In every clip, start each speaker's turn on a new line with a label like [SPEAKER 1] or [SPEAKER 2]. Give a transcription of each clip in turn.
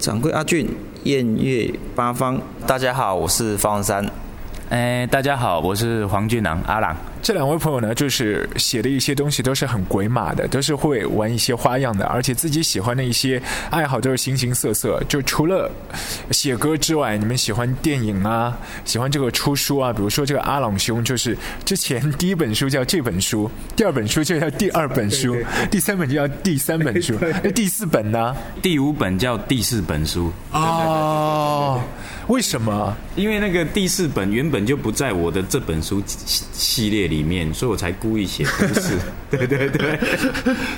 [SPEAKER 1] 掌柜阿俊，艳月八方。
[SPEAKER 2] 大家好，我是方山。
[SPEAKER 3] 哎，大家好，我是黄俊朗阿朗。
[SPEAKER 4] 这两位朋友呢，就是写的一些东西都是很鬼马的，都是会玩一些花样的，而且自己喜欢的一些爱好都是形形色色。就除了写歌之外，你们喜欢电影啊，喜欢这个出书啊，比如说这个阿朗兄，就是之前第一本书叫这本书，第二本书就叫第二本书，第三本就叫第三本书，那第四本呢？
[SPEAKER 3] 第五本叫第四本书。
[SPEAKER 4] 哦，为什么？
[SPEAKER 3] 因为那个第四本原本就不在我的这本书系列。里面，所以我才故意写故事。对对对，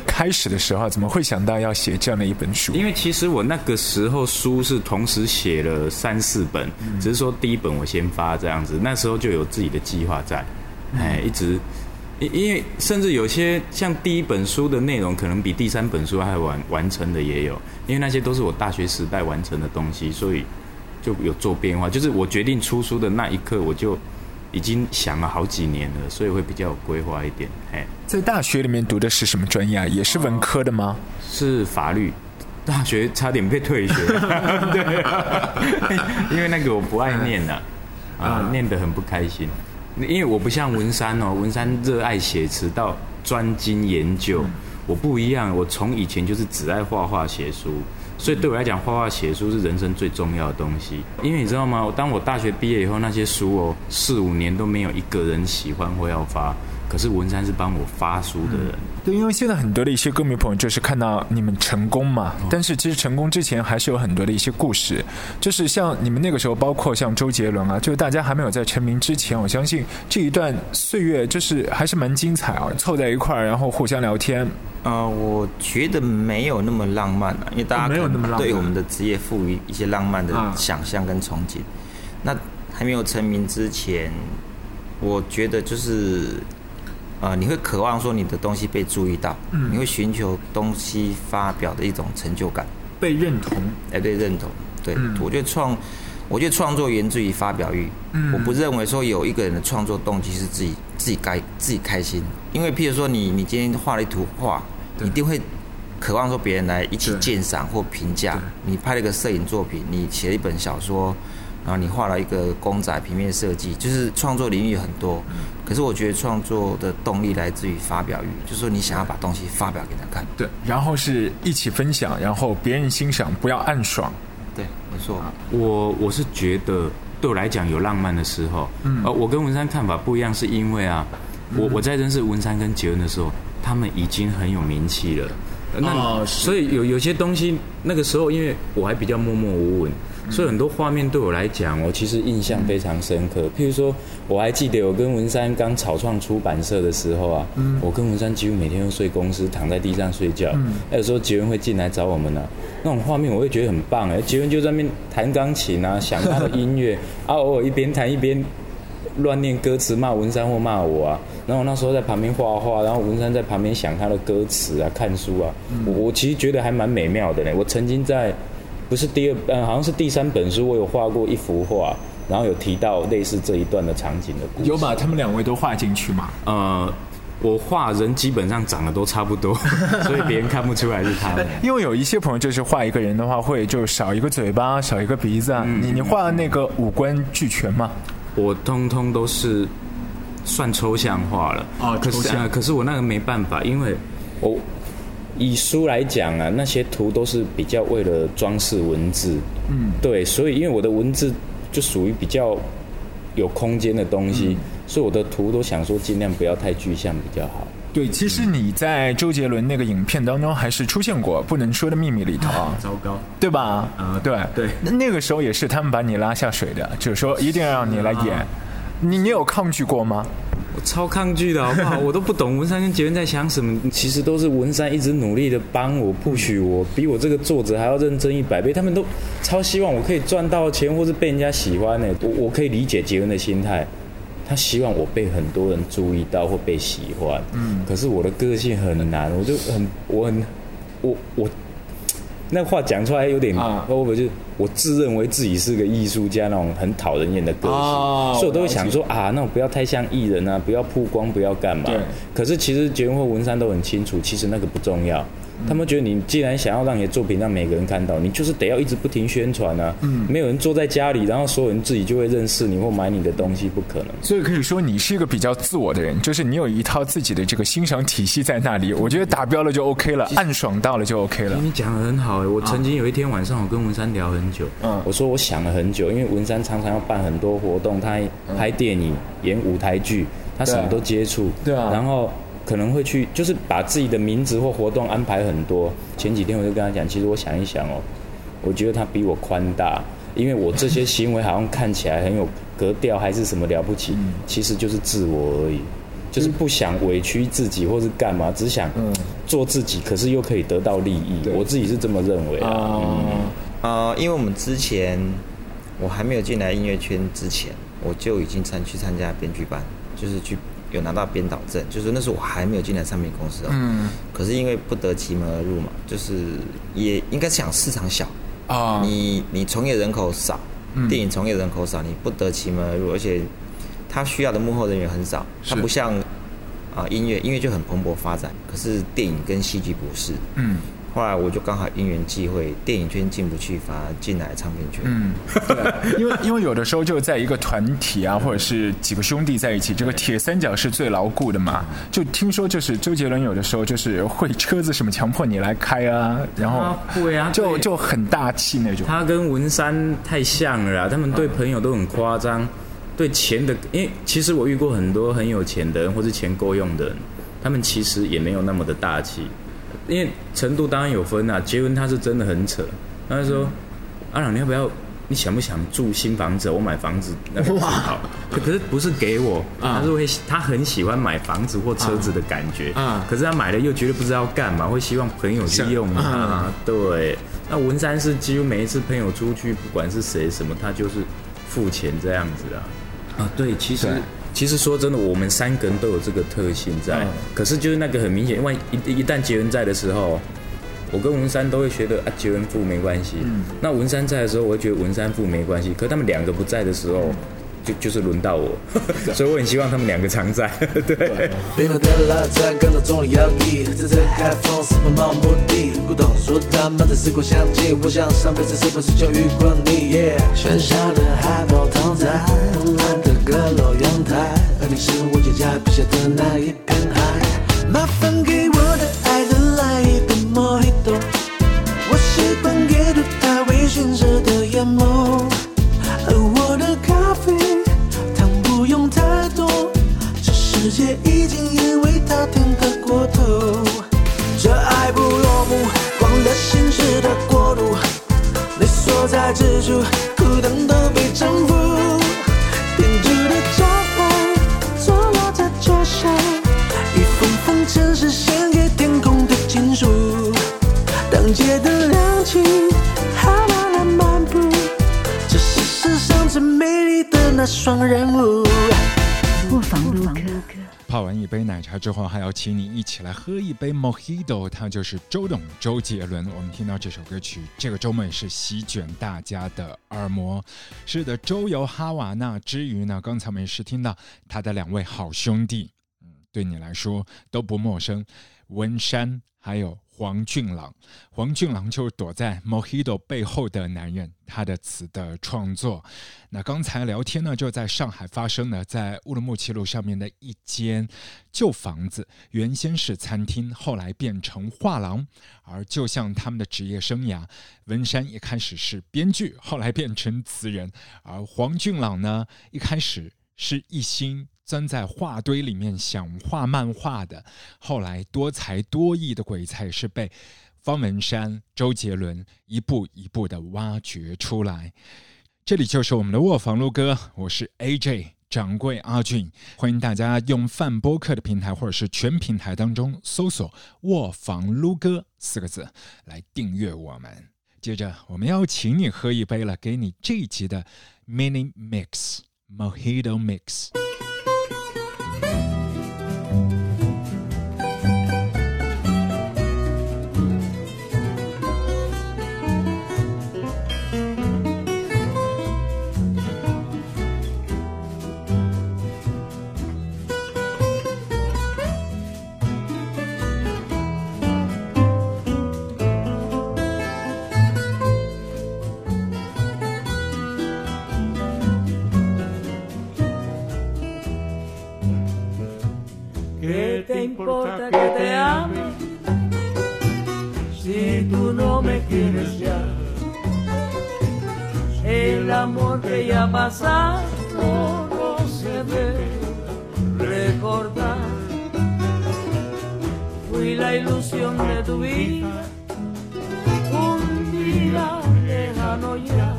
[SPEAKER 4] 开始的时候怎么会想到要写这样的一本书？
[SPEAKER 3] 因为其实我那个时候书是同时写了三四本，只是说第一本我先发这样子。那时候就有自己的计划在，哎，一直因因为甚至有些像第一本书的内容，可能比第三本书还完完成的也有，因为那些都是我大学时代完成的东西，所以就有做变化。就是我决定出书的那一刻，我就。已经想了好几年了，所以会比较有规划一点。哎，
[SPEAKER 4] 在大学里面读的是什么专业啊？也是文科的吗？
[SPEAKER 3] 是法律。大学差点被退学。对，因为那个我不爱念呐，啊，念得很不开心。因为我不像文山哦，文山热爱写词到专精研究，我不一样，我从以前就是只爱画画写书。所以对我来讲，画画写书是人生最重要的东西。因为你知道吗？当我大学毕业以后，那些书哦，四五年都没有一个人喜欢或要发。可是文山是帮我发书的人，
[SPEAKER 4] 对，因为现在很多的一些歌迷朋友就是看到你们成功嘛，但是其实成功之前还是有很多的一些故事，就是像你们那个时候，包括像周杰伦啊，就是大家还没有在成名之前，我相信这一段岁月就是还是蛮精彩啊，凑在一块儿然后互相聊天。
[SPEAKER 1] 呃，我觉得没有那么浪漫啊，因为大家
[SPEAKER 4] 没有那么浪漫，
[SPEAKER 1] 对我们的职业赋予一些浪漫的想象跟憧憬。那还没有成名之前，我觉得就是。呃，你会渴望说你的东西被注意到，你会寻求东西发表的一种成就感，
[SPEAKER 4] 被认同，
[SPEAKER 1] 哎，被认同。对，我觉得创，我觉得创作源自于发表欲。嗯我不认为说有一个人的创作动机是自己自己该自己开心，因为譬如说你你今天画了一图画，一定会渴望说别人来一起鉴赏或评价。你拍了一个摄影作品，你写了一本小说。然后你画了一个公仔平面设计，就是创作领域很多，可是我觉得创作的动力来自于发表欲，就是说你想要把东西发表给他看。
[SPEAKER 4] 对，然后是一起分享，然后别人欣赏，不要暗爽。
[SPEAKER 1] 对，没错。
[SPEAKER 3] 我我是觉得对我来讲有浪漫的时候，呃，我跟文山看法不一样，是因为啊，我我在认识文山跟杰恩的时候，他们已经很有名气了。那所以有有些东西，那个时候因为我还比较默默无闻。所以很多画面对我来讲，我其实印象非常深刻。譬如说，我还记得我跟文山刚草创出版社的时候啊，我跟文山几乎每天都睡公司，躺在地上睡觉。有时候杰文会进来找我们呢，那种画面我会觉得很棒哎。杰文就在那边弹钢琴啊，想他的音乐，啊偶尔一边弹一边乱念歌词，骂文山或骂我啊。然后那时候在旁边画画，然后文山在旁边想他的歌词啊，看书啊。我其实觉得还蛮美妙的嘞。我曾经在。不是第二，嗯，好像是第三本书，我有画过一幅画，然后有提到类似这一段的场景的。
[SPEAKER 4] 有把他们两位都画进去吗？
[SPEAKER 3] 呃，我画人基本上长得都差不多，所以别人看不出来是他们。
[SPEAKER 4] 因为有一些朋友就是画一个人的话，会就少一个嘴巴，少一个鼻子啊。你你画那个五官俱全吗？
[SPEAKER 3] 我通通都是算抽象画了。哦，
[SPEAKER 4] 抽象。
[SPEAKER 3] 可是我那个没办法，因为我。以书来讲啊，那些图都是比较为了装饰文字，嗯，对，所以因为我的文字就属于比较有空间的东西，所以我的图都想说尽量不要太具象比较好。
[SPEAKER 4] 对，其实你在周杰伦那个影片当中还是出现过《不能说的秘密》里头。啊，
[SPEAKER 3] 糟糕，
[SPEAKER 4] 对吧？
[SPEAKER 3] 啊，
[SPEAKER 4] 对。
[SPEAKER 3] 对，
[SPEAKER 4] 那个时候也是他们把你拉下水的，就是说一定要让你来演，你你有抗拒过吗？
[SPEAKER 3] 我超抗拒的好不好？我都不懂文山跟杰伦在想什么。其实都是文山一直努力的帮我、不许我，比我这个作者还要认真一百倍。他们都超希望我可以赚到钱，或是被人家喜欢呢。我我可以理解杰伦的心态，他希望我被很多人注意到或被喜欢。嗯。可是我的个性很难，我就很我很我我。那话讲出来有点，会不会就是我自认为自己是个艺术家那种很讨人厌的个性，所以我都会想说啊，那我不要太像艺人啊，不要曝光，不要干嘛。可是其实结婚或文山都很清楚，其实那个不重要，他们觉得你既然想要让你的作品让每个人看到，你就是得要一直不停宣传啊。嗯，没有人坐在家里，然后所有人自己就会认识你或买你的东西，不可能。
[SPEAKER 4] 所以可以说你是一个比较自我的人，就是你有一套自己的这个欣赏体系在那里。我觉得达标了就 OK 了，暗爽到了就 OK 了。
[SPEAKER 3] 你讲的很好哎，我曾经有一天晚上我跟文山聊很久，嗯，我说我想了很久，因为文山常常要办很多活动，他拍电影、演舞台剧，他什么都接触，
[SPEAKER 4] 对啊，
[SPEAKER 3] 然后。可能会去，就是把自己的名字或活动安排很多。前几天我就跟他讲，其实我想一想哦，我觉得他比我宽大，因为我这些行为好像看起来很有格调，还是什么了不起，其实就是自我而已，就是不想委屈自己或是干嘛，只想做自己，可是又可以得到利益。我自己是这么认为啊。
[SPEAKER 1] 呃，因为我们之前我还没有进来音乐圈之前，我就已经参去参加编剧班，就是去。有拿到编导证，就是那时候我还没有进来唱片公司哦。嗯。可是因为不得其门而入嘛，就是也应该想市场小啊。你你从业人口少，电影从业人口少，你不得其门而入，而且他需要的幕后人员很少，他不像啊音乐，音乐就很蓬勃发展。可是电影跟戏剧不是。嗯。后来我就刚好因缘际会，电影圈进不去，反而进来唱片圈。嗯，
[SPEAKER 4] 对，因为因为有的时候就在一个团体啊，或者是几个兄弟在一起，这个铁三角是最牢固的嘛。就听说就是周杰伦有的时候就是会车子什么强迫你来开啊，然后
[SPEAKER 3] 会啊，
[SPEAKER 4] 就就很大气那种。
[SPEAKER 3] 他跟文山太像了，他们对朋友都很夸张，对钱的，因为其实我遇过很多很有钱的人或是钱够用的人，他们其实也没有那么的大气。因为程度当然有分啊，杰伦他是真的很扯，他就说：“阿朗，你要不要？你想不想住新房子？我买房子那个好，可是不是给我，他是会他很喜欢买房子或车子的感觉，啊，可是他买了又觉得不知道干嘛，会希望朋友利用啊，对。那文山是几乎每一次朋友出去，不管是谁什么，他就是付钱这样子啊，啊，对，其实。其实说真的，我们三个人都有这个特性在，可是就是那个很明显，因为一一旦杰伦在的时候，我跟文山都会觉得啊，杰伦富没关系。那文山在的时候，我会觉得文山富没关系。可他们两个不在的时候。就就是轮到我，所以我很希望他们两个常在。对。冰冷的拉赞跟着重力摇曳，这次开放是奔跑目的。古董说他们的时光相近，我想上辈子是不是就遇过你？喧嚣的海报躺在昏暗的阁楼阳你是我脚下笔下的那一片海。双人舞。泡完一杯奶茶之后，还要请你一起来喝一杯 Mojito。他就是周董周杰伦。我们听到这首歌曲，这个周末也是席卷大家的耳膜。是的，周游哈瓦那之余呢，刚才我们也是听到他的两位好兄弟，嗯，对你来说都不陌生，文山还有。黄俊朗，黄俊朗就是躲在 Mojito 背后的男人。他的词的创作，那刚才聊天呢，就在上海发生的，在乌鲁木齐路上面的一间旧房子，原先是餐厅，后来变成画廊。而就像他们的职业生涯，文山一开始是编剧，后来变成词人，而黄俊朗呢，一开始是一心。钻在画堆里面想画漫画的，后来多才多艺的鬼才是被方文山、周杰伦一步一步的挖掘出来。这里就是我们的卧房撸歌，我是 AJ 掌柜阿俊，欢迎大家用泛播客的平台或者是全平台当中搜索“卧房撸歌”四个字来订阅我们。接着我们要请你喝一杯了，给你这一集的 Mini Mix Mojito Mix。
[SPEAKER 5] Me importa que te ame si tú no me quieres ya? El amor que ya pasado no se debe recordar. Fui la ilusión de tu vida, un día lejano ya.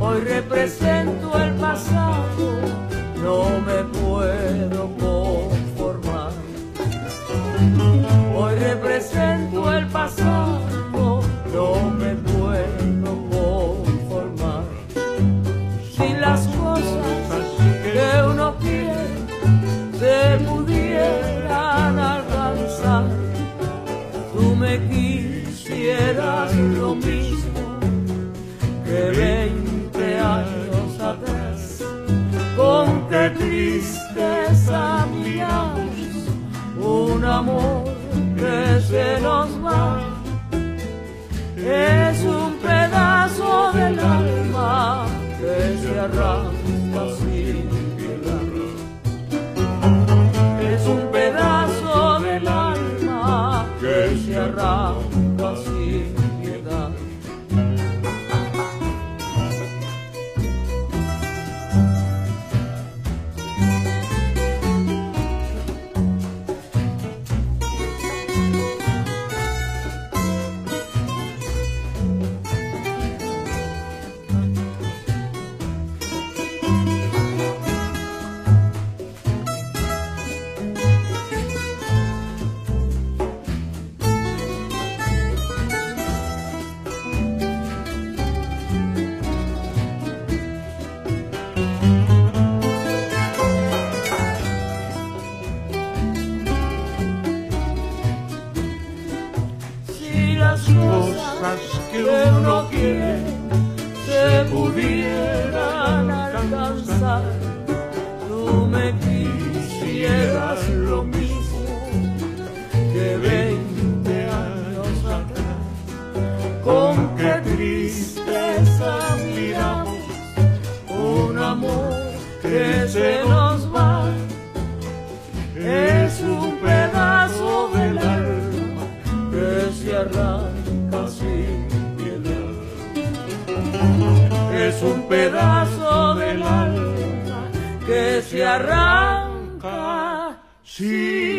[SPEAKER 5] Hoy represento el pasado, no me arranca que se nos va. Es un pedazo del alma que se arranca sin piedad. Es un pedazo del alma que se arranca sin.